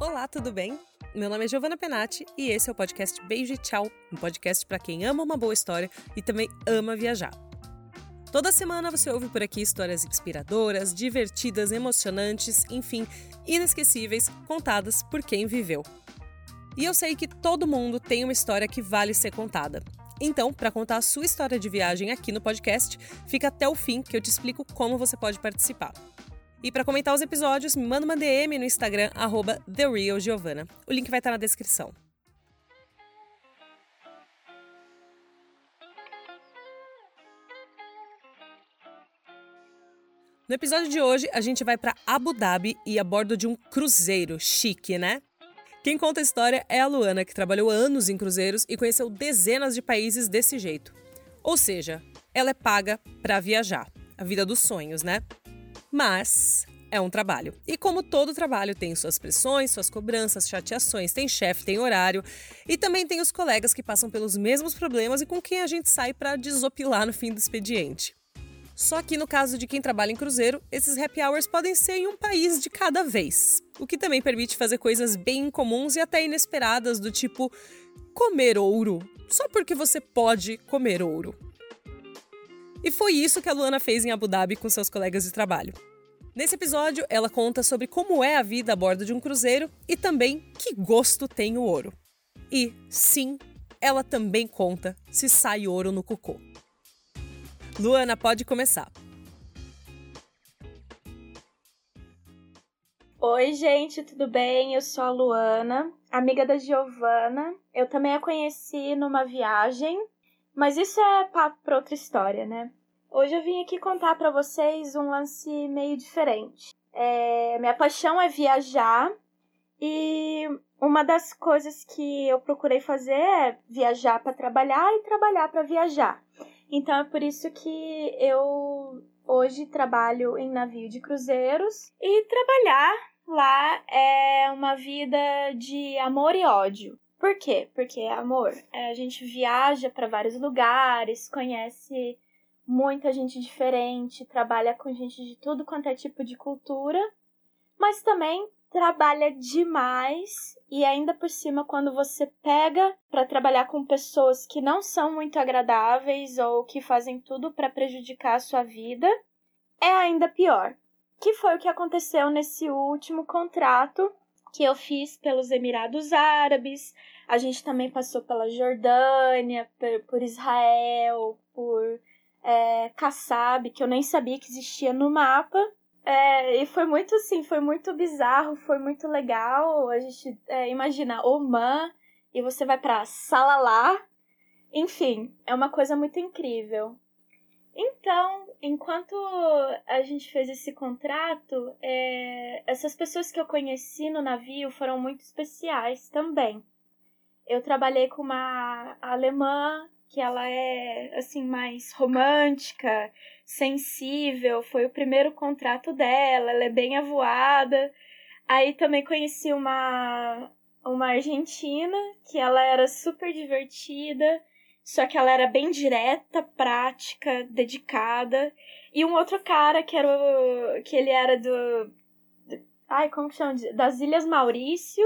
Olá, tudo bem? Meu nome é Giovana Penati e esse é o podcast Beijo e Tchau, um podcast para quem ama uma boa história e também ama viajar. Toda semana você ouve por aqui histórias inspiradoras, divertidas, emocionantes, enfim, inesquecíveis, contadas por quem viveu. E eu sei que todo mundo tem uma história que vale ser contada. Então, para contar a sua história de viagem aqui no podcast, fica até o fim que eu te explico como você pode participar. E para comentar os episódios, me manda uma DM no Instagram, TheRealGiovanna. O link vai estar na descrição. No episódio de hoje, a gente vai para Abu Dhabi e a bordo de um cruzeiro chique, né? Quem conta a história é a Luana, que trabalhou anos em cruzeiros e conheceu dezenas de países desse jeito. Ou seja, ela é paga para viajar. A vida dos sonhos, né? Mas é um trabalho. E como todo trabalho tem suas pressões, suas cobranças, chateações, tem chefe, tem horário e também tem os colegas que passam pelos mesmos problemas e com quem a gente sai para desopilar no fim do expediente. Só que no caso de quem trabalha em cruzeiro, esses happy hours podem ser em um país de cada vez, o que também permite fazer coisas bem incomuns e até inesperadas, do tipo comer ouro, só porque você pode comer ouro. E foi isso que a Luana fez em Abu Dhabi com seus colegas de trabalho. Nesse episódio, ela conta sobre como é a vida a bordo de um cruzeiro e também que gosto tem o ouro. E, sim, ela também conta se sai ouro no cocô. Luana, pode começar. Oi, gente, tudo bem? Eu sou a Luana, amiga da Giovana. Eu também a conheci numa viagem, mas isso é papo para outra história, né? Hoje eu vim aqui contar para vocês um lance meio diferente. É, minha paixão é viajar e uma das coisas que eu procurei fazer é viajar para trabalhar e trabalhar para viajar. Então é por isso que eu hoje trabalho em navio de cruzeiros e trabalhar lá é uma vida de amor e ódio. Por quê? Porque é amor. É, a gente viaja para vários lugares, conhece muita gente diferente, trabalha com gente de tudo quanto é tipo de cultura, mas também trabalha demais e ainda por cima quando você pega para trabalhar com pessoas que não são muito agradáveis ou que fazem tudo para prejudicar a sua vida, é ainda pior. Que foi o que aconteceu nesse último contrato que eu fiz pelos Emirados Árabes. A gente também passou pela Jordânia, por Israel, por é, Kassab, que eu nem sabia que existia no mapa. É, e foi muito assim, foi muito bizarro, foi muito legal. A gente é, imagina Oman e você vai para Salalá. Enfim, é uma coisa muito incrível. Então, enquanto a gente fez esse contrato, é, essas pessoas que eu conheci no navio foram muito especiais também. Eu trabalhei com uma alemã que ela é assim mais romântica, sensível, foi o primeiro contrato dela, ela é bem avoada. Aí também conheci uma uma argentina que ela era super divertida, só que ela era bem direta, prática, dedicada. E um outro cara que era o, que ele era do ai, como que chama? Das Ilhas Maurício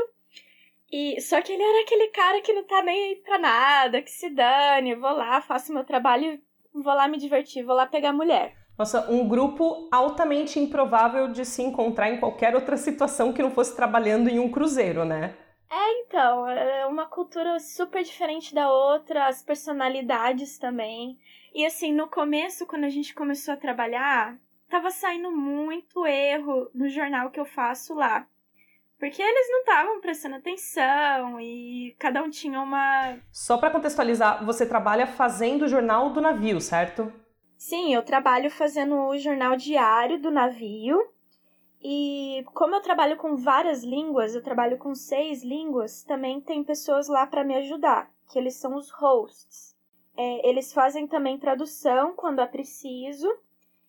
e só que ele era aquele cara que não tá nem aí pra nada, que se dane, vou lá, faço meu trabalho, vou lá me divertir, vou lá pegar mulher. Nossa, um grupo altamente improvável de se encontrar em qualquer outra situação que não fosse trabalhando em um cruzeiro, né? É, então, é uma cultura super diferente da outra, as personalidades também. E assim, no começo, quando a gente começou a trabalhar, tava saindo muito erro no jornal que eu faço lá. Porque eles não estavam prestando atenção e cada um tinha uma. Só para contextualizar, você trabalha fazendo o jornal do navio, certo? Sim, eu trabalho fazendo o jornal diário do navio. E como eu trabalho com várias línguas, eu trabalho com seis línguas, também tem pessoas lá para me ajudar, que eles são os hosts. É, eles fazem também tradução quando é preciso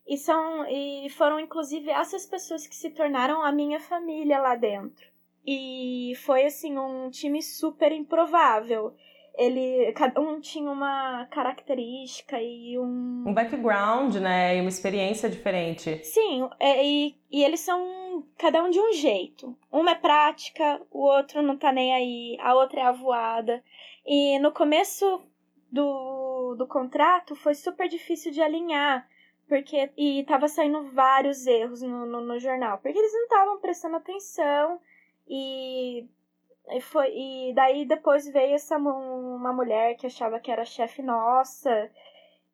e são e foram inclusive essas pessoas que se tornaram a minha família lá dentro. E foi assim um time super improvável. ele cada um tinha uma característica e um um background, né, e uma experiência diferente. Sim, é, e, e eles são cada um de um jeito. Uma é prática, o outro não tá nem aí, a outra é avoada. E no começo do, do contrato foi super difícil de alinhar, porque e tava saindo vários erros no, no, no jornal, porque eles não estavam prestando atenção e e, foi, e daí depois veio essa uma mulher que achava que era chefe nossa.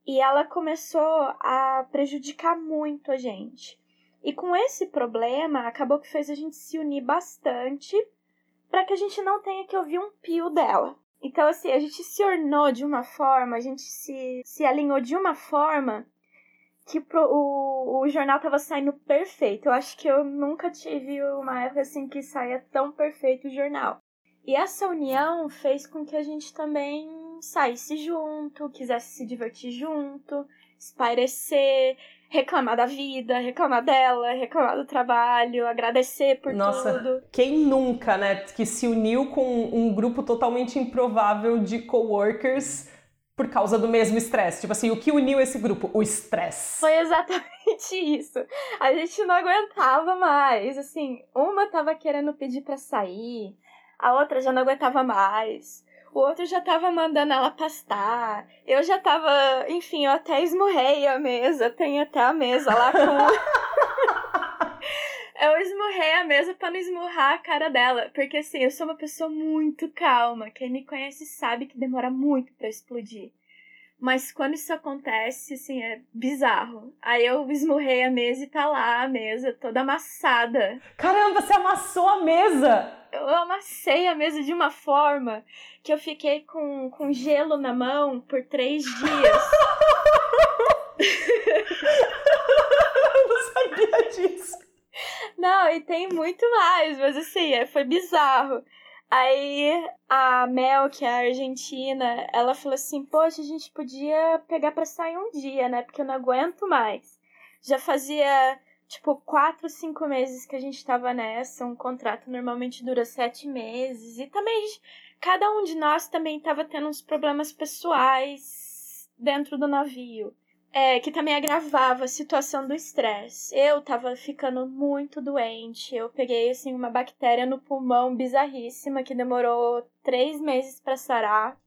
E ela começou a prejudicar muito a gente. E com esse problema, acabou que fez a gente se unir bastante para que a gente não tenha que ouvir um pio dela. Então, assim, a gente se ornou de uma forma, a gente se, se alinhou de uma forma que pro, o, o jornal tava saindo perfeito. Eu acho que eu nunca tive uma época assim que saia tão perfeito o jornal. E essa união fez com que a gente também saísse junto, quisesse se divertir junto, espairecer, reclamar da vida, reclamar dela, reclamar do trabalho, agradecer por Nossa, tudo. Quem nunca, né, que se uniu com um grupo totalmente improvável de coworkers por causa do mesmo estresse. Tipo assim, o que uniu esse grupo? O estresse. Foi exatamente isso. A gente não aguentava mais. Assim, uma tava querendo pedir para sair, a outra já não aguentava mais. O outro já tava mandando ela pastar. Eu já tava, enfim, eu até esmurrei a mesa. Tem até a mesa lá com. eu esmurrei a mesa para não esmurrar a cara dela. Porque assim, eu sou uma pessoa muito calma. Quem me conhece sabe que demora muito para explodir. Mas quando isso acontece, assim, é bizarro. Aí eu esmurrei a mesa e tá lá a mesa toda amassada. Caramba, você amassou a mesa! Eu amassei a mesa de uma forma que eu fiquei com, com gelo na mão por três dias. eu não sabia disso. Não, e tem muito mais, mas assim, é, foi bizarro. Aí a Mel, que é a argentina, ela falou assim: Poxa, a gente podia pegar pra sair um dia, né? Porque eu não aguento mais. Já fazia, tipo, quatro, cinco meses que a gente tava nessa. Um contrato normalmente dura sete meses. E também, cada um de nós também tava tendo uns problemas pessoais dentro do navio. É, que também agravava a situação do estresse. Eu tava ficando muito doente. Eu peguei, assim, uma bactéria no pulmão bizarríssima que demorou três meses para sarar.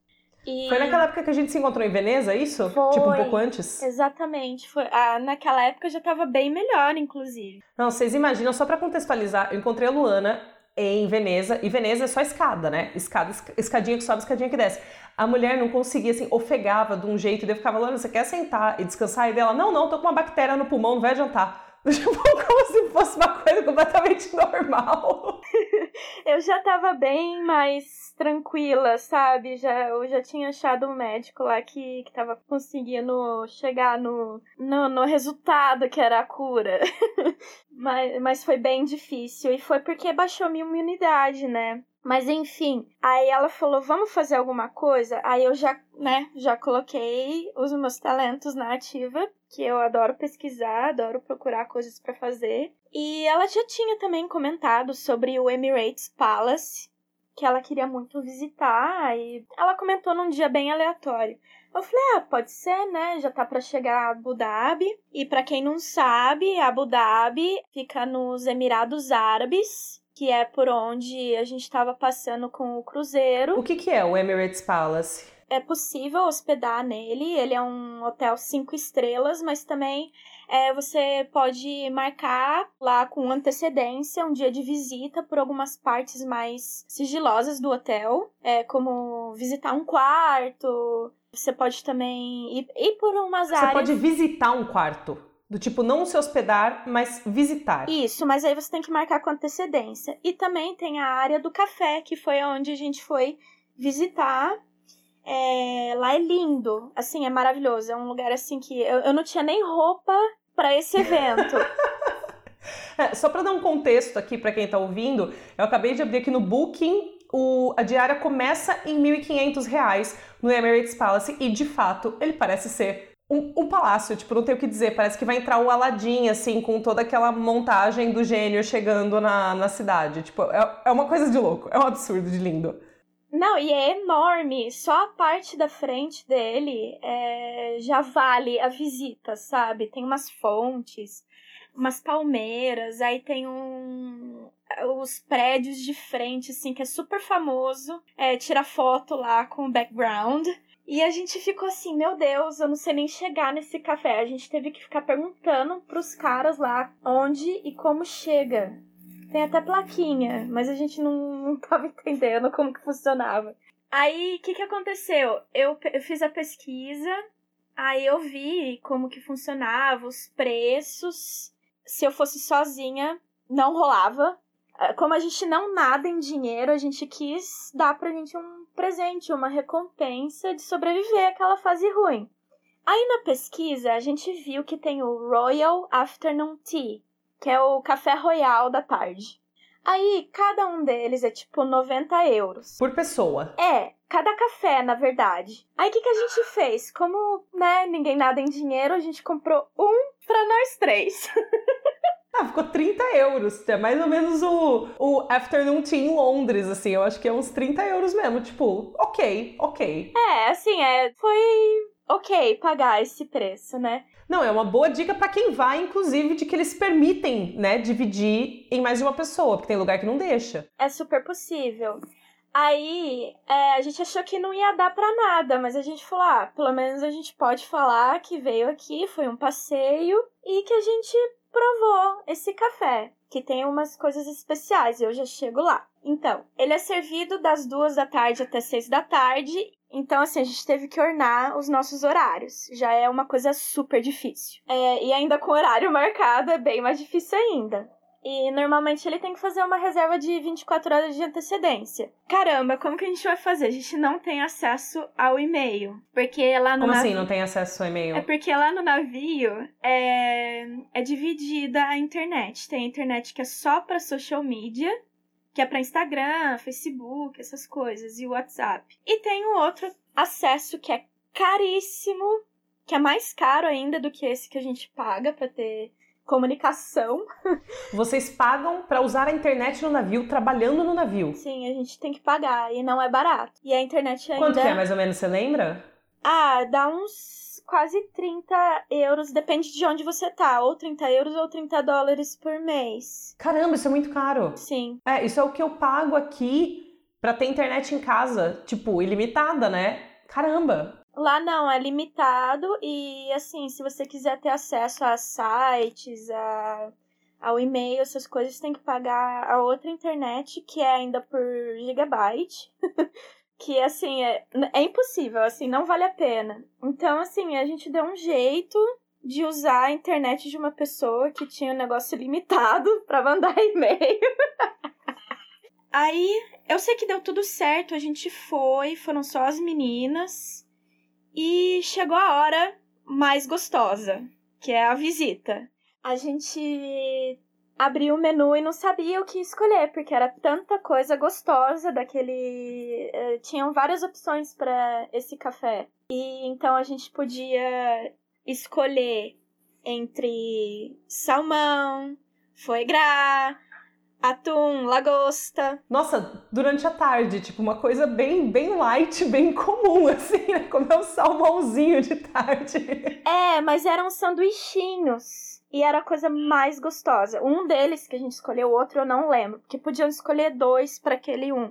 E... Foi naquela época que a gente se encontrou em Veneza, é isso? Foi, tipo, um pouco antes? Exatamente. Foi, ah, naquela época já tava bem melhor, inclusive. Não, vocês imaginam, só para contextualizar, eu encontrei a Luana em Veneza, e Veneza é só escada, né? Escada, escadinha que sobe, escadinha que desce. A mulher não conseguia, assim, ofegava de um jeito, e eu ficava, Luana, você quer sentar e descansar? E dela, não, não, tô com uma bactéria no pulmão, não vai adiantar. Tipo, como se fosse uma coisa completamente normal. eu já tava bem mais tranquila, sabe? Já, eu já tinha achado um médico lá que, que tava conseguindo chegar no, no, no resultado que era a cura. mas, mas foi bem difícil. E foi porque baixou minha imunidade, né? Mas enfim, aí ela falou: "Vamos fazer alguma coisa?". Aí eu já, né, já coloquei os meus talentos na ativa, que eu adoro pesquisar, adoro procurar coisas para fazer. E ela já tinha também comentado sobre o Emirates Palace, que ela queria muito visitar, e ela comentou num dia bem aleatório. Eu falei, ah, pode ser, né? Já tá para chegar a Abu Dhabi. E para quem não sabe, Abu Dhabi fica nos Emirados Árabes, que é por onde a gente estava passando com o cruzeiro. O que, que é o Emirates Palace? É possível hospedar nele. Ele é um hotel cinco estrelas, mas também é, você pode marcar lá com antecedência um dia de visita por algumas partes mais sigilosas do hotel, é, como visitar um quarto. Você pode também ir, ir por umas você áreas. Você pode visitar um quarto. Do tipo, não se hospedar, mas visitar. Isso, mas aí você tem que marcar com antecedência. E também tem a área do café, que foi onde a gente foi visitar. É, lá é lindo, assim, é maravilhoso. É um lugar assim que eu, eu não tinha nem roupa para esse evento. é, só para dar um contexto aqui para quem tá ouvindo, eu acabei de abrir aqui no Booking o, a diária começa em R$ 1.500 no Emirates Palace e, de fato, ele parece ser um, um, palácio, tipo, não tem o que dizer. Parece que vai entrar o Aladdin, assim, com toda aquela montagem do gênio chegando na, na cidade. Tipo, é, é uma coisa de louco, é um absurdo de lindo. Não, e é enorme. Só a parte da frente dele é, já vale a visita, sabe? Tem umas fontes, umas palmeiras, aí tem um. Os prédios de frente, assim, que é super famoso. É, tira foto lá com o background. E a gente ficou assim, meu Deus, eu não sei nem chegar nesse café. A gente teve que ficar perguntando pros caras lá onde e como chega. Tem até plaquinha, mas a gente não, não tava entendendo como que funcionava. Aí, o que que aconteceu? Eu, eu fiz a pesquisa, aí eu vi como que funcionava, os preços. Se eu fosse sozinha, não rolava. Ah, como a gente não nada em dinheiro, a gente quis dar pra gente um presente, uma recompensa de sobreviver àquela fase ruim. Aí na pesquisa, a gente viu que tem o Royal Afternoon Tea, que é o café royal da tarde. Aí, cada um deles é tipo 90 euros. Por pessoa. É, cada café, na verdade. Aí, o que, que a gente fez? Como, né, ninguém nada em dinheiro, a gente comprou um pra nós três. Ah, ficou 30 euros. É mais ou menos o, o Afternoon Tea em Londres, assim. Eu acho que é uns 30 euros mesmo. Tipo, ok, ok. É, assim, é, foi ok pagar esse preço, né? Não, é uma boa dica para quem vai, inclusive, de que eles permitem, né, dividir em mais de uma pessoa, porque tem lugar que não deixa. É super possível. Aí é, a gente achou que não ia dar para nada, mas a gente falou: ah, pelo menos a gente pode falar que veio aqui, foi um passeio e que a gente provou esse café, que tem umas coisas especiais, eu já chego lá. Então, ele é servido das duas da tarde até seis da tarde então, assim, a gente teve que ornar os nossos horários. Já é uma coisa super difícil. É, e ainda com horário marcado é bem mais difícil ainda. E normalmente ele tem que fazer uma reserva de 24 horas de antecedência. Caramba, como que a gente vai fazer? A gente não tem acesso ao e-mail. Porque lá no Como navio... assim não tem acesso ao e-mail? É porque lá no navio é, é dividida a internet. Tem a internet que é só para social media que é para Instagram, Facebook, essas coisas, e WhatsApp. E tem o outro acesso que é caríssimo, que é mais caro ainda do que esse que a gente paga para ter comunicação. Vocês pagam para usar a internet no navio, trabalhando no navio? Sim, a gente tem que pagar e não é barato. E a internet ainda Quanto que é, mais ou menos, você lembra? Ah, dá uns quase 30 euros, depende de onde você tá, ou 30 euros ou 30 dólares por mês. Caramba, isso é muito caro. Sim. É, isso é o que eu pago aqui pra ter internet em casa, tipo, ilimitada, né? Caramba. Lá não, é limitado e assim, se você quiser ter acesso a sites, a ao e-mail, essas coisas, tem que pagar a outra internet, que é ainda por gigabyte. que assim é, é impossível, assim, não vale a pena. Então, assim, a gente deu um jeito de usar a internet de uma pessoa que tinha um negócio limitado para mandar e-mail. Aí, eu sei que deu tudo certo, a gente foi, foram só as meninas. E chegou a hora mais gostosa, que é a visita. A gente abri o menu e não sabia o que escolher, porque era tanta coisa gostosa daquele. Uh, tinham várias opções para esse café. E então a gente podia escolher entre salmão, foie gras, atum, lagosta. Nossa, durante a tarde, tipo, uma coisa bem, bem light, bem comum, assim, né? Comer um salmãozinho de tarde. É, mas eram sanduichinhos e era a coisa mais gostosa. Um deles que a gente escolheu, o outro eu não lembro, porque podiam escolher dois para aquele um,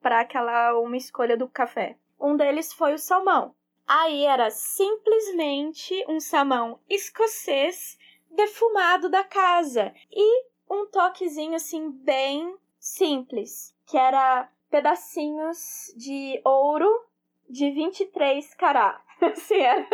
para aquela uma escolha do café. Um deles foi o salmão. Aí era simplesmente um salmão escocês defumado da casa e um toquezinho assim bem simples, que era pedacinhos de ouro de 23 cará. Assim era.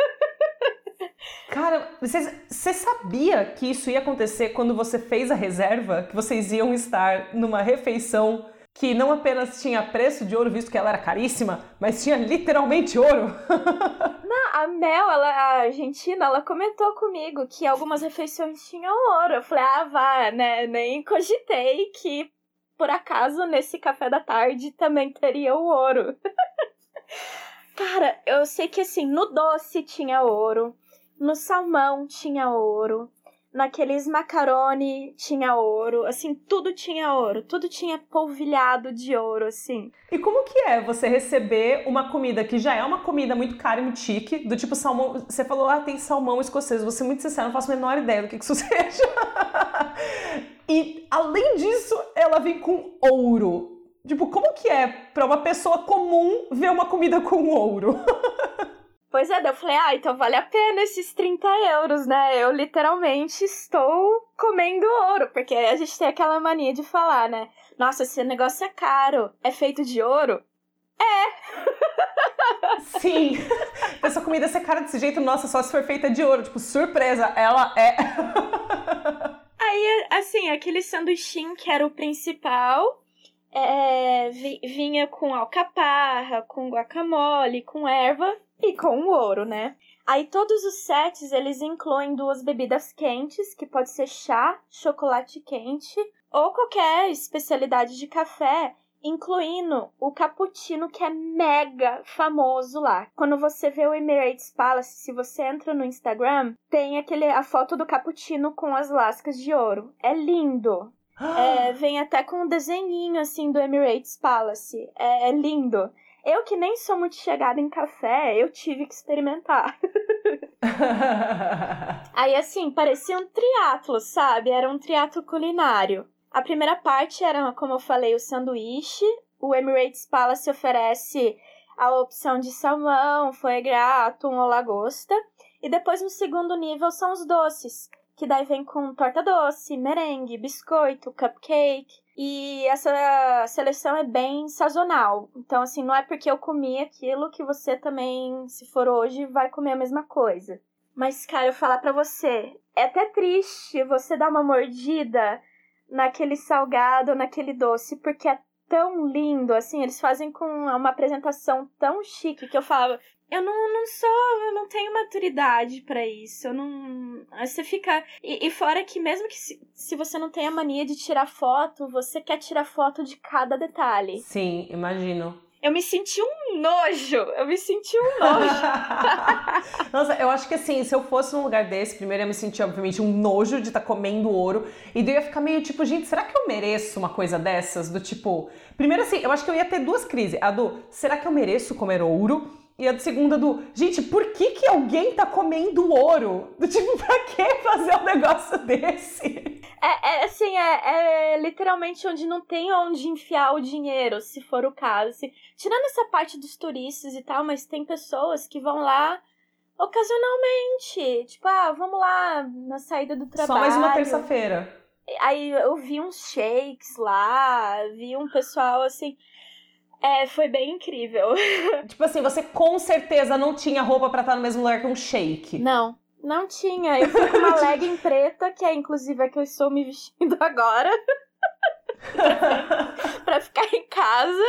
Cara, você sabia que isso ia acontecer quando você fez a reserva? Que vocês iam estar numa refeição que não apenas tinha preço de ouro, visto que ela era caríssima, mas tinha literalmente ouro. não, a Mel, ela, a Argentina, ela comentou comigo que algumas refeições tinham ouro. Eu falei, ah, vá, né? Nem cogitei que por acaso nesse café da tarde também teria o ouro. Cara, eu sei que assim, no doce tinha ouro, no salmão tinha ouro, naqueles macarone tinha ouro, assim, tudo tinha ouro, tudo tinha polvilhado de ouro, assim. E como que é você receber uma comida que já é uma comida muito cara e muito chique, do tipo salmão, você falou, ah, tem salmão escocês, vou ser muito sincero, não faço a menor ideia do que, que isso seja. e, além disso, ela vem com ouro. Tipo, como que é para uma pessoa comum ver uma comida com ouro? Pois é, daí eu falei, ah, então vale a pena esses 30 euros, né? Eu literalmente estou comendo ouro, porque a gente tem aquela mania de falar, né? Nossa, esse negócio é caro, é feito de ouro? É! Sim! Essa comida ser cara desse jeito, nossa, só se for feita de ouro. Tipo, surpresa, ela é. Aí, assim, aquele sanduichinho que era o principal, é, vinha com alcaparra, com guacamole, com erva e com o ouro, né? Aí todos os sets eles incluem duas bebidas quentes, que pode ser chá, chocolate quente ou qualquer especialidade de café, incluindo o cappuccino que é mega famoso lá. Quando você vê o Emirates Palace, se você entra no Instagram, tem aquele a foto do cappuccino com as lascas de ouro. É lindo. É, vem até com um desenhinho assim do Emirates Palace. É, é lindo. Eu que nem sou muito chegada em café, eu tive que experimentar. Aí assim, parecia um triatlo, sabe? Era um triatlo culinário. A primeira parte era, como eu falei, o sanduíche. O Emirates Palace oferece a opção de salmão, foie gras, atum ou lagosta. E depois no segundo nível são os doces, que daí vem com torta doce, merengue, biscoito, cupcake. E essa seleção é bem sazonal. Então, assim, não é porque eu comi aquilo que você também, se for hoje, vai comer a mesma coisa. Mas, cara, eu falar pra você, é até triste você dar uma mordida naquele salgado, naquele doce, porque é tão lindo, assim, eles fazem com uma apresentação tão chique que eu falava, eu não, não sou, eu não tenho maturidade para isso. Eu não. Você fica. E, e, fora que, mesmo que se, se você não tem a mania de tirar foto, você quer tirar foto de cada detalhe. Sim, imagino. Eu me senti um nojo. Eu me senti um nojo. Nossa, eu acho que assim, se eu fosse num lugar desse, primeiro eu me sentir, obviamente, um nojo de estar tá comendo ouro. E daí eu ia ficar meio tipo, gente, será que eu mereço uma coisa dessas? Do tipo. Primeiro, assim, eu acho que eu ia ter duas crises. A do, será que eu mereço comer ouro? E a segunda do, gente, por que que alguém tá comendo ouro? Do tipo, pra que fazer um negócio desse? É, é assim, é, é, literalmente onde não tem onde enfiar o dinheiro, se for o caso. Assim. Tirando essa parte dos turistas e tal, mas tem pessoas que vão lá ocasionalmente. Tipo, ah, vamos lá na saída do trabalho. Só mais uma terça-feira. Aí eu vi uns shakes lá, vi um pessoal assim. É, foi bem incrível. tipo assim, você com certeza não tinha roupa para estar no mesmo lugar que um shake. Não, não tinha. Eu fui com uma legging preta, que é inclusive a que eu estou me vestindo agora. pra ficar em casa.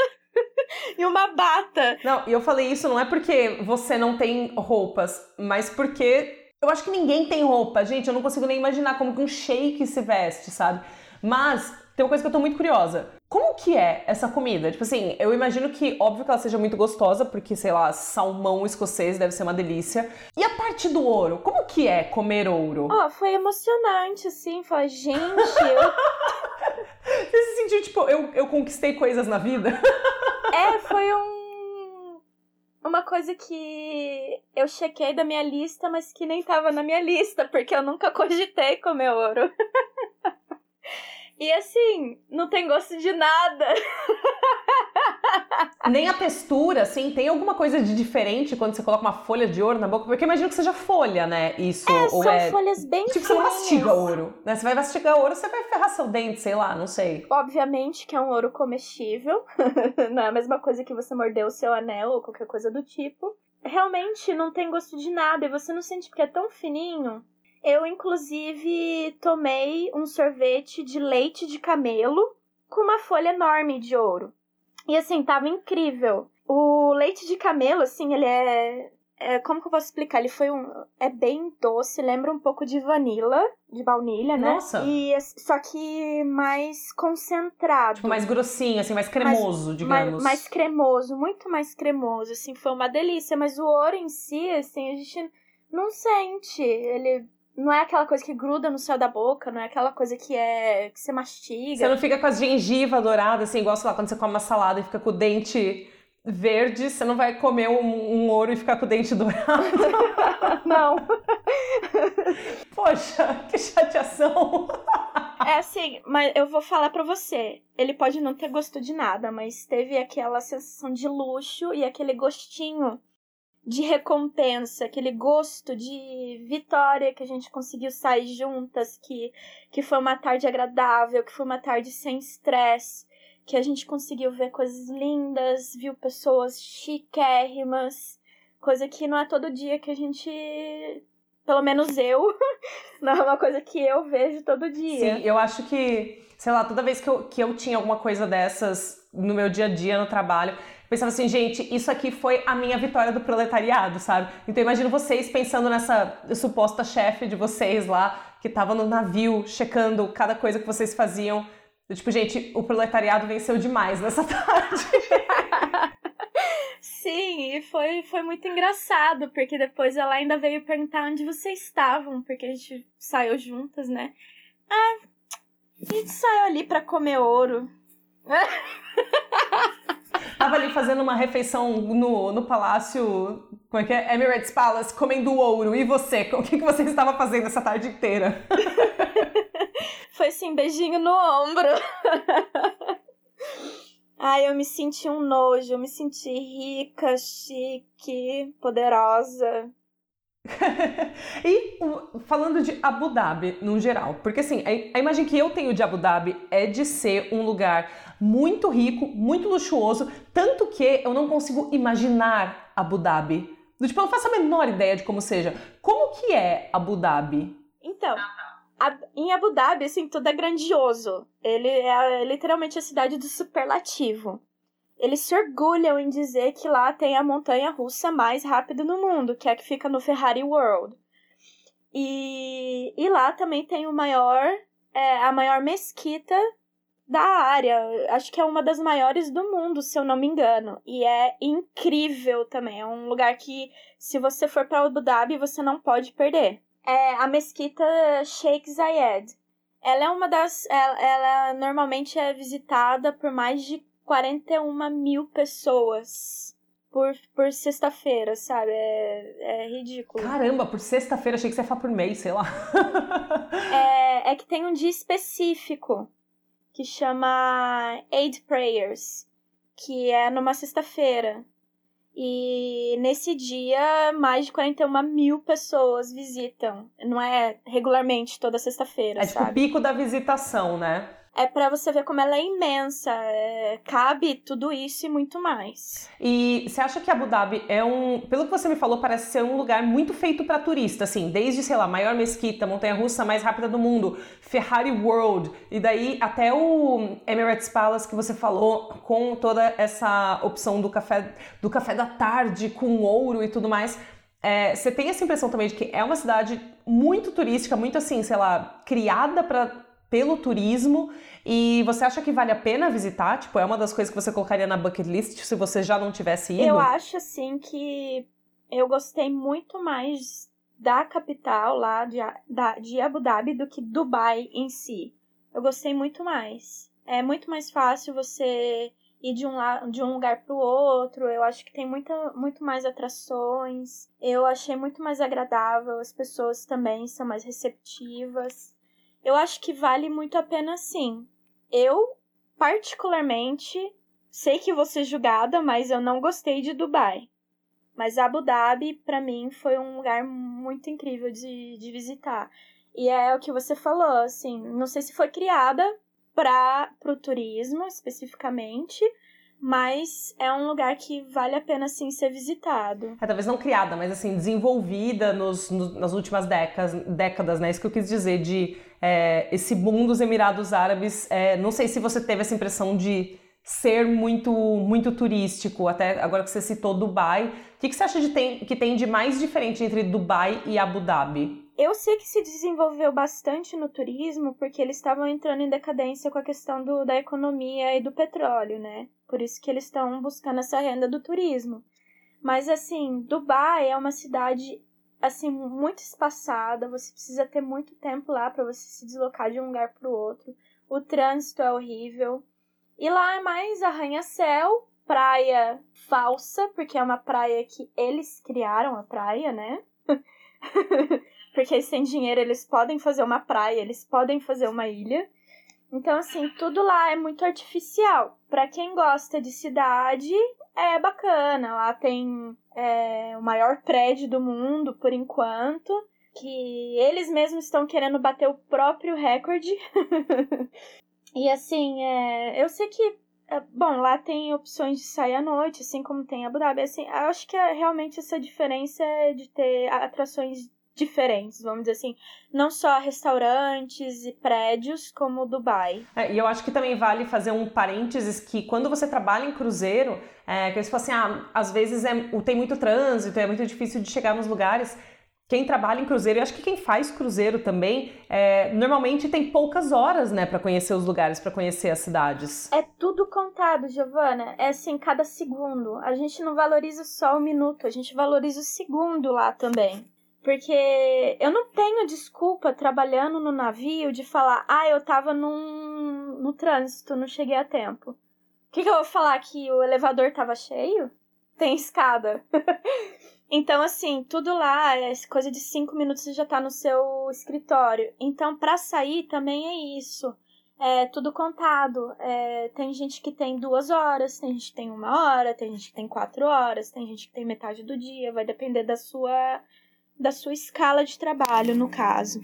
e uma bata. Não, e eu falei isso não é porque você não tem roupas, mas porque eu acho que ninguém tem roupa. Gente, eu não consigo nem imaginar como que um shake se veste, sabe? Mas tem uma coisa que eu tô muito curiosa. Como que é essa comida? Tipo assim, eu imagino que, óbvio que ela seja muito gostosa, porque, sei lá, salmão escocês deve ser uma delícia. E a parte do ouro? Como que é comer ouro? Ó, oh, foi emocionante, assim. Falei, gente, eu... Você se sentiu, tipo, eu, eu conquistei coisas na vida? é, foi um... Uma coisa que eu chequei da minha lista, mas que nem tava na minha lista, porque eu nunca cogitei comer ouro. E assim, não tem gosto de nada. Nem a textura, assim, tem alguma coisa de diferente quando você coloca uma folha de ouro na boca? Porque imagino que seja folha, né? Isso. É, ou são é... folhas bem Tipo, você mastiga ouro, né? Você vai mastigar ouro, você vai ferrar seu dente, sei lá, não sei. Obviamente que é um ouro comestível. não é a mesma coisa que você mordeu o seu anel ou qualquer coisa do tipo. Realmente não tem gosto de nada e você não sente porque é tão fininho eu, inclusive, tomei um sorvete de leite de camelo com uma folha enorme de ouro. E assim, tava incrível. O leite de camelo, assim, ele é. é como que eu posso explicar? Ele foi um. É bem doce, lembra um pouco de vanila, de baunilha, né? Nossa! E, só que mais concentrado. Tipo, mais grossinho, assim, mais cremoso, mais, digamos. Mais, mais cremoso, muito mais cremoso, assim, foi uma delícia. Mas o ouro em si, assim, a gente não sente. Ele não é aquela coisa que gruda no céu da boca, não é aquela coisa que é que você mastiga. Você não fica com as gengivas douradas, assim, igual, sei lá, quando você come uma salada e fica com o dente verde, você não vai comer um, um ouro e ficar com o dente dourado. não. Poxa, que chateação. É assim, mas eu vou falar para você. Ele pode não ter gosto de nada, mas teve aquela sensação de luxo e aquele gostinho de recompensa, aquele gosto de vitória que a gente conseguiu sair juntas, que, que foi uma tarde agradável, que foi uma tarde sem estresse, que a gente conseguiu ver coisas lindas, viu pessoas chiquérrimas, coisa que não é todo dia que a gente. Pelo menos eu, não é uma coisa que eu vejo todo dia. Sim, eu acho que, sei lá, toda vez que eu, que eu tinha alguma coisa dessas no meu dia a dia, no trabalho, pensava assim, gente, isso aqui foi a minha vitória do proletariado, sabe? Então imagino vocês pensando nessa suposta chefe de vocês lá, que tava no navio, checando cada coisa que vocês faziam. Tipo, gente, o proletariado venceu demais nessa tarde. Sim, e foi, foi muito engraçado, porque depois ela ainda veio perguntar onde vocês estavam, porque a gente saiu juntas, né? Ah, gente saiu ali pra comer ouro. Tava ali fazendo uma refeição no, no palácio, como é que é? Emirates Palace, comendo ouro. E você? O que, que você estava fazendo essa tarde inteira? Foi assim, beijinho no ombro. Ai, eu me senti um nojo, eu me senti rica, chique, poderosa. e falando de Abu Dhabi no geral, porque assim, a, imagem que eu tenho de Abu Dhabi é de ser um lugar muito rico, muito luxuoso, tanto que eu não consigo imaginar Abu Dhabi. Tipo, eu não faço a menor ideia de como seja. Como que é Abu Dhabi? Então, a, em Abu Dhabi, assim, tudo é grandioso. Ele é literalmente a cidade do superlativo. Eles se orgulham em dizer que lá tem a montanha russa mais rápida no mundo, que é a que fica no Ferrari World. E, e lá também tem o maior, é, a maior mesquita da área. Acho que é uma das maiores do mundo, se eu não me engano. E é incrível também. É um lugar que, se você for para Abu Dhabi, você não pode perder. É a mesquita Sheikh Zayed. Ela é uma das. Ela, ela normalmente é visitada por mais de 41 mil pessoas por, por sexta-feira, sabe? É, é ridículo. Caramba, por sexta-feira achei que você ia falar por mês, sei lá. é, é que tem um dia específico que chama Aid Prayers, que é numa sexta-feira. E nesse dia, mais de 41 mil pessoas visitam. Não é regularmente toda sexta-feira. É tipo o pico da visitação, né? É para você ver como ela é imensa, é, cabe tudo isso e muito mais. E você acha que Abu Dhabi é um, pelo que você me falou, parece ser um lugar muito feito para turista, assim, desde, sei lá, maior mesquita, montanha-russa mais rápida do mundo, Ferrari World, e daí até o Emirates Palace que você falou, com toda essa opção do café, do café da tarde com ouro e tudo mais. É, você tem essa impressão também de que é uma cidade muito turística, muito assim, sei lá, criada para pelo turismo e você acha que vale a pena visitar? Tipo, é uma das coisas que você colocaria na bucket list se você já não tivesse ido? Eu acho assim que eu gostei muito mais da capital lá de, da, de Abu Dhabi do que Dubai em si. Eu gostei muito mais. É muito mais fácil você ir de um, de um lugar para o outro. Eu acho que tem muita, muito mais atrações. Eu achei muito mais agradável. As pessoas também são mais receptivas eu acho que vale muito a pena sim. Eu, particularmente, sei que vou ser julgada, mas eu não gostei de Dubai. Mas Abu Dhabi, para mim, foi um lugar muito incrível de, de visitar. E é o que você falou, assim, não sei se foi criada para o turismo especificamente, mas é um lugar que vale a pena sim ser visitado. É, talvez não criada, mas assim, desenvolvida nos, no, nas últimas décadas, décadas, né? Isso que eu quis dizer de é, esse boom dos Emirados Árabes. É, não sei se você teve essa impressão de ser muito muito turístico, até agora que você citou Dubai. O que, que você acha de tem, que tem de mais diferente entre Dubai e Abu Dhabi? Eu sei que se desenvolveu bastante no turismo porque eles estavam entrando em decadência com a questão do, da economia e do petróleo, né? Por isso que eles estão buscando essa renda do turismo. Mas assim, Dubai é uma cidade assim muito espaçada, você precisa ter muito tempo lá para você se deslocar de um lugar para o outro. O trânsito é horrível. E lá é mais arranha-céu, praia falsa, porque é uma praia que eles criaram a praia, né? porque sem dinheiro eles podem fazer uma praia, eles podem fazer uma ilha. Então, assim, tudo lá é muito artificial. Para quem gosta de cidade, é bacana. Lá tem é, o maior prédio do mundo, por enquanto, que eles mesmos estão querendo bater o próprio recorde. e assim, é, eu sei que é, bom, lá tem opções de sair à noite, assim como tem Abu Dhabi. Assim, eu acho que é, realmente essa diferença é de ter atrações diferentes, vamos dizer assim, não só restaurantes e prédios como Dubai. É, e eu acho que também vale fazer um parênteses que quando você trabalha em cruzeiro, é, que eles falam assim, ah, às vezes é, tem muito trânsito, é muito difícil de chegar nos lugares. Quem trabalha em cruzeiro, e acho que quem faz cruzeiro também, é, normalmente tem poucas horas, né, para conhecer os lugares, para conhecer as cidades. É tudo contado, Giovana. É assim, cada segundo. A gente não valoriza só o minuto, a gente valoriza o segundo lá também. Porque eu não tenho desculpa trabalhando no navio de falar, ah, eu tava num, no trânsito, não cheguei a tempo. O que, que eu vou falar? Que o elevador tava cheio? Tem escada. então, assim, tudo lá, é coisa de cinco minutos você já tá no seu escritório. Então, para sair também é isso. É tudo contado. É, tem gente que tem duas horas, tem gente que tem uma hora, tem gente que tem quatro horas, tem gente que tem metade do dia, vai depender da sua da sua escala de trabalho, no caso.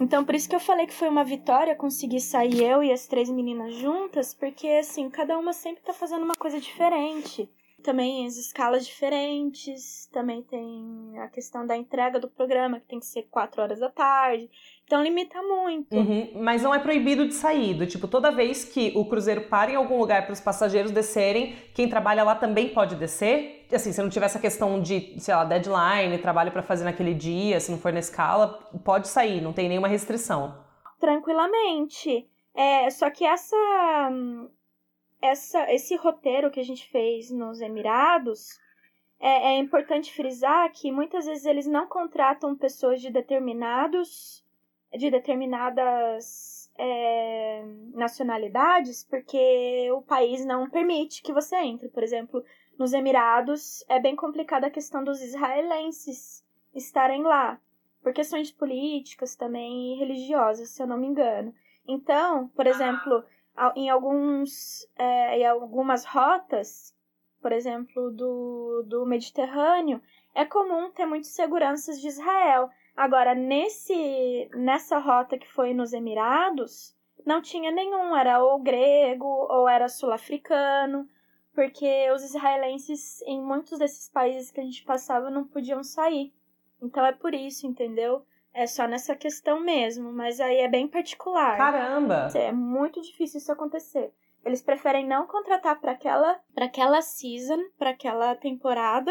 Então, por isso que eu falei que foi uma vitória conseguir sair eu e as três meninas juntas, porque, assim, cada uma sempre tá fazendo uma coisa diferente. Também as escalas diferentes, também tem a questão da entrega do programa, que tem que ser quatro horas da tarde. Então limita muito. Uhum, mas não é proibido de sair. Do tipo, toda vez que o cruzeiro para em algum lugar para os passageiros descerem, quem trabalha lá também pode descer? Assim, se não tiver essa questão de, sei lá, deadline, trabalho para fazer naquele dia, se não for na escala, pode sair, não tem nenhuma restrição. Tranquilamente. É, só que essa, essa esse roteiro que a gente fez nos Emirados, é, é importante frisar que muitas vezes eles não contratam pessoas de determinados de determinadas é, nacionalidades porque o país não permite que você entre. Por exemplo, nos Emirados é bem complicada a questão dos israelenses estarem lá, por questões políticas também e religiosas, se eu não me engano. Então, por exemplo, em alguns é, em algumas rotas, por exemplo, do, do Mediterrâneo, é comum ter muitas seguranças de Israel. Agora, nesse nessa rota que foi nos Emirados, não tinha nenhum, era ou grego ou era sul-africano, porque os israelenses em muitos desses países que a gente passava não podiam sair. Então é por isso, entendeu? É só nessa questão mesmo, mas aí é bem particular. Caramba! É muito difícil isso acontecer. Eles preferem não contratar para aquela, para aquela season, para aquela temporada,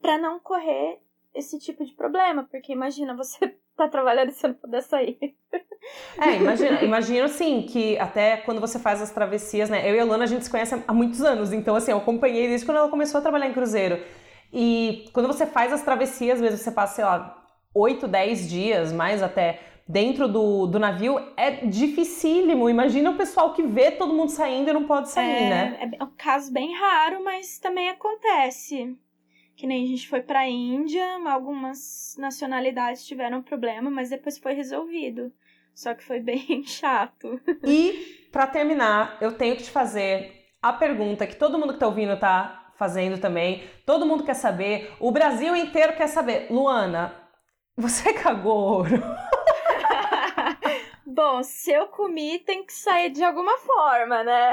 para não correr esse tipo de problema, porque imagina você tá trabalhando e você não puder sair. É, imagina, imagino assim que até quando você faz as travessias, né? Eu e a Lana a gente se conhece há muitos anos, então assim, eu acompanhei desde quando ela começou a trabalhar em cruzeiro. E quando você faz as travessias, mesmo você passa, sei lá, 8, 10 dias, mais até dentro do, do navio, é dificílimo. Imagina o pessoal que vê todo mundo saindo e não pode sair, é, né? É um caso bem raro, mas também acontece. Que nem a gente foi pra Índia, algumas nacionalidades tiveram problema, mas depois foi resolvido. Só que foi bem chato. E, para terminar, eu tenho que te fazer a pergunta que todo mundo que tá ouvindo tá fazendo também. Todo mundo quer saber, o Brasil inteiro quer saber. Luana, você cagou ouro? Bom, se eu comi, tem que sair de alguma forma, né?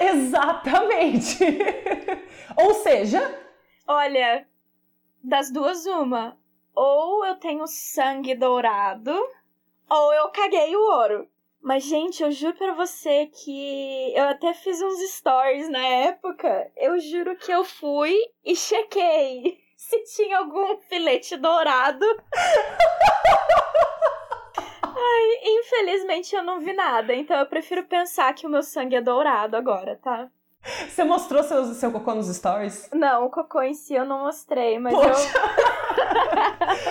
Exatamente. Ou seja, Olha, das duas, uma. Ou eu tenho sangue dourado, ou eu caguei o ouro. Mas, gente, eu juro pra você que eu até fiz uns stories na época. Eu juro que eu fui e chequei se tinha algum filete dourado. Ai, infelizmente eu não vi nada, então eu prefiro pensar que o meu sangue é dourado agora, tá? Você mostrou seu, seu cocô nos stories? Não, o cocô em si eu não mostrei, mas Poxa.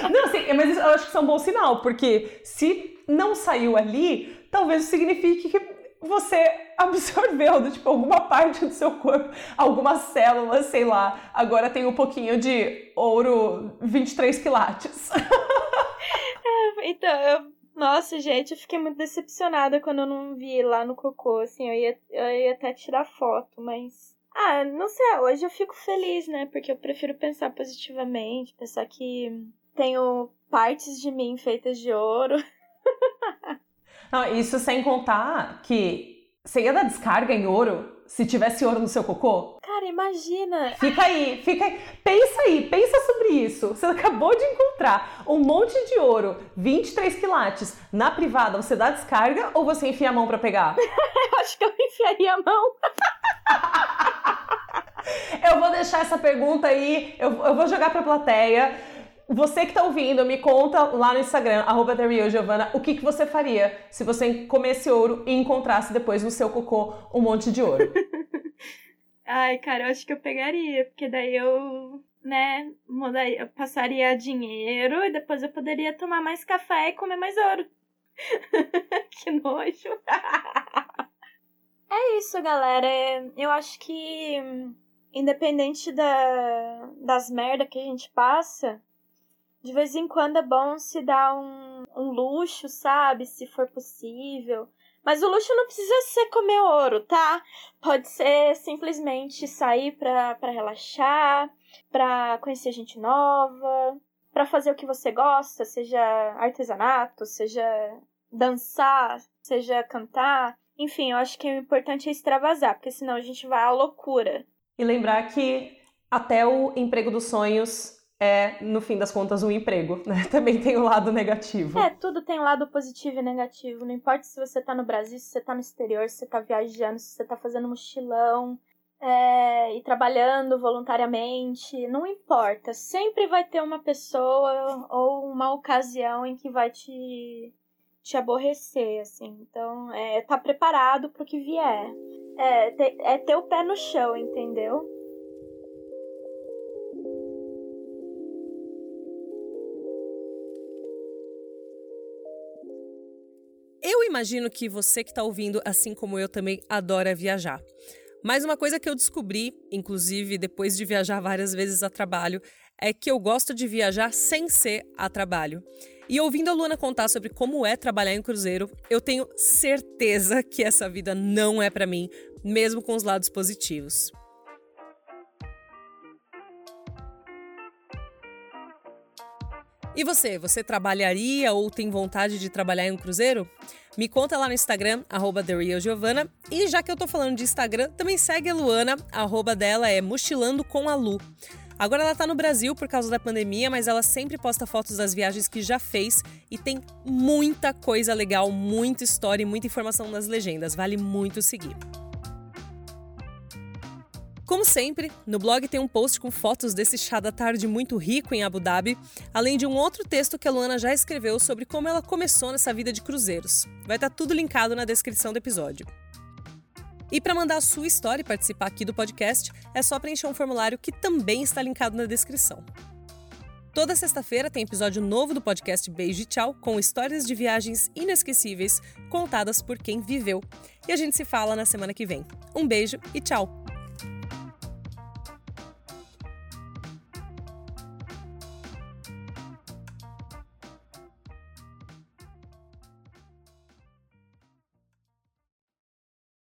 eu. não, assim, mas eu acho que isso é um bom sinal, porque se não saiu ali, talvez signifique que você absorveu, do, tipo, alguma parte do seu corpo, algumas células, sei lá, agora tem um pouquinho de ouro 23 quilates. é, então, eu, nossa, gente, eu fiquei muito decepcionada quando eu não vi lá no cocô, assim, eu ia, eu ia até tirar foto, mas... Ah, não sei, hoje eu fico feliz, né, porque eu prefiro pensar positivamente, pensar que tenho partes de mim feitas de ouro. Não, isso sem contar que você ia dar descarga em ouro se tivesse ouro no seu cocô? Cara, imagina. Fica aí, fica aí. Pensa aí, pensa sobre isso. Você acabou de encontrar um monte de ouro, 23 quilates, na privada. Você dá descarga ou você enfia a mão para pegar? eu acho que eu enfiaria a mão. eu vou deixar essa pergunta aí, eu, eu vou jogar pra plateia. Você que está ouvindo, me conta lá no Instagram, arroba Giovana, o que, que você faria se você comesse ouro e encontrasse depois no seu cocô um monte de ouro. Ai, cara, eu acho que eu pegaria, porque daí eu, né, mudaria, eu passaria dinheiro e depois eu poderia tomar mais café e comer mais ouro. que nojo. é isso, galera. Eu acho que, independente da, das merda que a gente passa, de vez em quando é bom se dar um, um luxo, sabe? Se for possível. Mas o luxo não precisa ser comer ouro, tá? Pode ser simplesmente sair pra, pra relaxar, pra conhecer gente nova, pra fazer o que você gosta, seja artesanato, seja dançar, seja cantar. Enfim, eu acho que o importante é extravasar, porque senão a gente vai à loucura. E lembrar que até o emprego dos sonhos é, no fim das contas, um emprego, né? Também tem o um lado negativo. É, tudo tem um lado positivo e negativo. Não importa se você tá no Brasil, se você tá no exterior, se você tá viajando, se você tá fazendo mochilão é, e trabalhando voluntariamente. Não importa. Sempre vai ter uma pessoa ou uma ocasião em que vai te, te aborrecer, assim. Então, é tá preparado pro que vier. É, ter, é ter o pé no chão, entendeu? Imagino que você que está ouvindo, assim como eu, também adora viajar. Mas uma coisa que eu descobri, inclusive depois de viajar várias vezes a trabalho, é que eu gosto de viajar sem ser a trabalho. E ouvindo a Luana contar sobre como é trabalhar em cruzeiro, eu tenho certeza que essa vida não é para mim, mesmo com os lados positivos. E você, você trabalharia ou tem vontade de trabalhar em um cruzeiro? Me conta lá no Instagram, arroba TheRealGiovanna. E já que eu tô falando de Instagram, também segue a Luana, arroba dela é Mochilando com a Lu. Agora ela tá no Brasil por causa da pandemia, mas ela sempre posta fotos das viagens que já fez e tem muita coisa legal, muita história e muita informação nas legendas. Vale muito seguir. Como sempre, no blog tem um post com fotos desse chá da tarde muito rico em Abu Dhabi, além de um outro texto que a Luana já escreveu sobre como ela começou nessa vida de cruzeiros. Vai estar tá tudo linkado na descrição do episódio. E para mandar a sua história e participar aqui do podcast, é só preencher um formulário que também está linkado na descrição. Toda sexta-feira tem episódio novo do podcast Beijo e Tchau, com histórias de viagens inesquecíveis contadas por quem viveu. E a gente se fala na semana que vem. Um beijo e tchau!